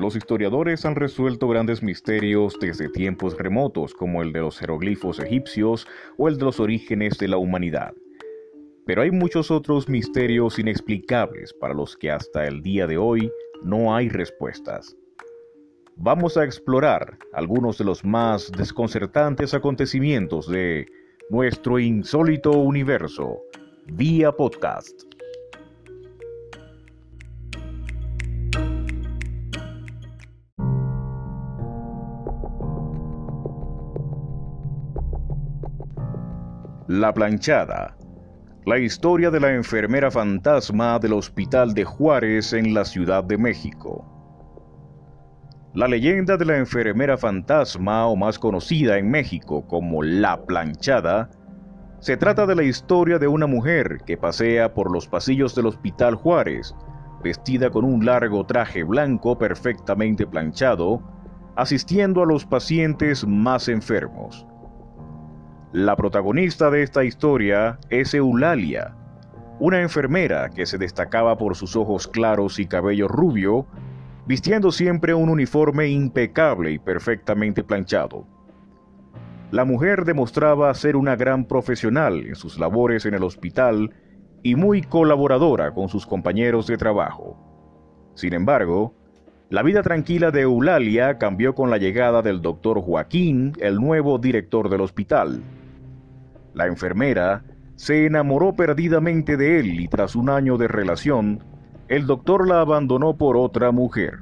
Los historiadores han resuelto grandes misterios desde tiempos remotos, como el de los jeroglifos egipcios o el de los orígenes de la humanidad. Pero hay muchos otros misterios inexplicables para los que hasta el día de hoy no hay respuestas. Vamos a explorar algunos de los más desconcertantes acontecimientos de nuestro insólito universo vía podcast. La planchada. La historia de la enfermera fantasma del Hospital de Juárez en la Ciudad de México. La leyenda de la enfermera fantasma, o más conocida en México como la planchada, se trata de la historia de una mujer que pasea por los pasillos del Hospital Juárez, vestida con un largo traje blanco perfectamente planchado, asistiendo a los pacientes más enfermos. La protagonista de esta historia es Eulalia, una enfermera que se destacaba por sus ojos claros y cabello rubio, vistiendo siempre un uniforme impecable y perfectamente planchado. La mujer demostraba ser una gran profesional en sus labores en el hospital y muy colaboradora con sus compañeros de trabajo. Sin embargo, la vida tranquila de Eulalia cambió con la llegada del doctor Joaquín, el nuevo director del hospital. La enfermera se enamoró perdidamente de él y tras un año de relación, el doctor la abandonó por otra mujer.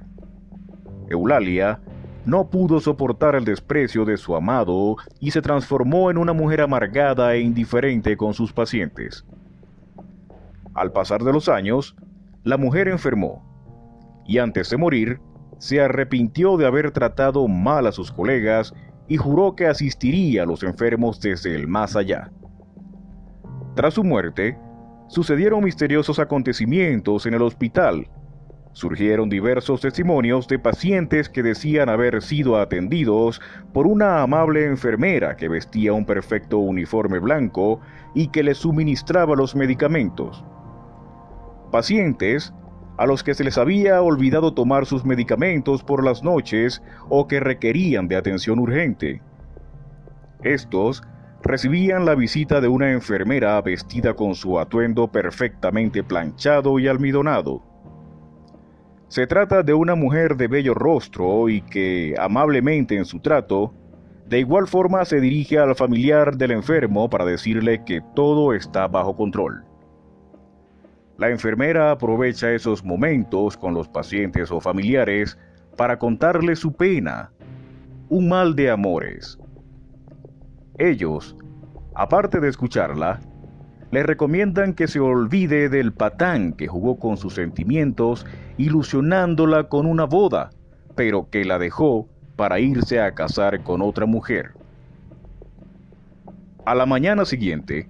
Eulalia no pudo soportar el desprecio de su amado y se transformó en una mujer amargada e indiferente con sus pacientes. Al pasar de los años, la mujer enfermó y antes de morir, se arrepintió de haber tratado mal a sus colegas y juró que asistiría a los enfermos desde el más allá. Tras su muerte, sucedieron misteriosos acontecimientos en el hospital. Surgieron diversos testimonios de pacientes que decían haber sido atendidos por una amable enfermera que vestía un perfecto uniforme blanco y que les suministraba los medicamentos. Pacientes a los que se les había olvidado tomar sus medicamentos por las noches o que requerían de atención urgente. Estos recibían la visita de una enfermera vestida con su atuendo perfectamente planchado y almidonado. Se trata de una mujer de bello rostro y que, amablemente en su trato, de igual forma se dirige al familiar del enfermo para decirle que todo está bajo control. La enfermera aprovecha esos momentos con los pacientes o familiares para contarles su pena, un mal de amores. Ellos, aparte de escucharla, le recomiendan que se olvide del patán que jugó con sus sentimientos, ilusionándola con una boda, pero que la dejó para irse a casar con otra mujer. A la mañana siguiente,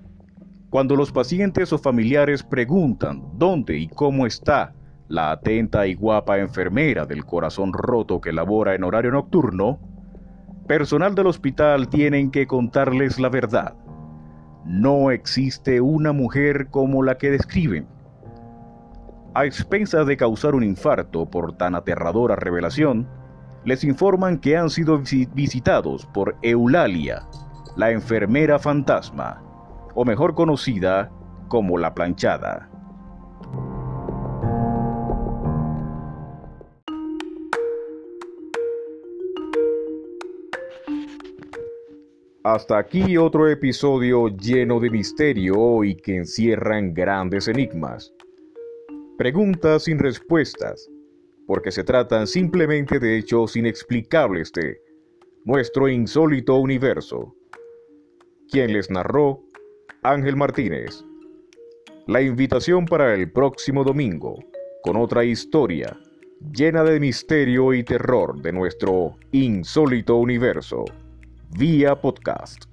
cuando los pacientes o familiares preguntan dónde y cómo está la atenta y guapa enfermera del corazón roto que labora en horario nocturno, personal del hospital tienen que contarles la verdad. No existe una mujer como la que describen. A expensas de causar un infarto por tan aterradora revelación, les informan que han sido visitados por Eulalia, la enfermera fantasma, o mejor conocida como la planchada. Hasta aquí otro episodio lleno de misterio y que encierran grandes enigmas. Preguntas sin respuestas, porque se tratan simplemente de hechos inexplicables de nuestro insólito universo. Quien les narró Ángel Martínez. La invitación para el próximo domingo, con otra historia llena de misterio y terror de nuestro insólito universo, vía podcast.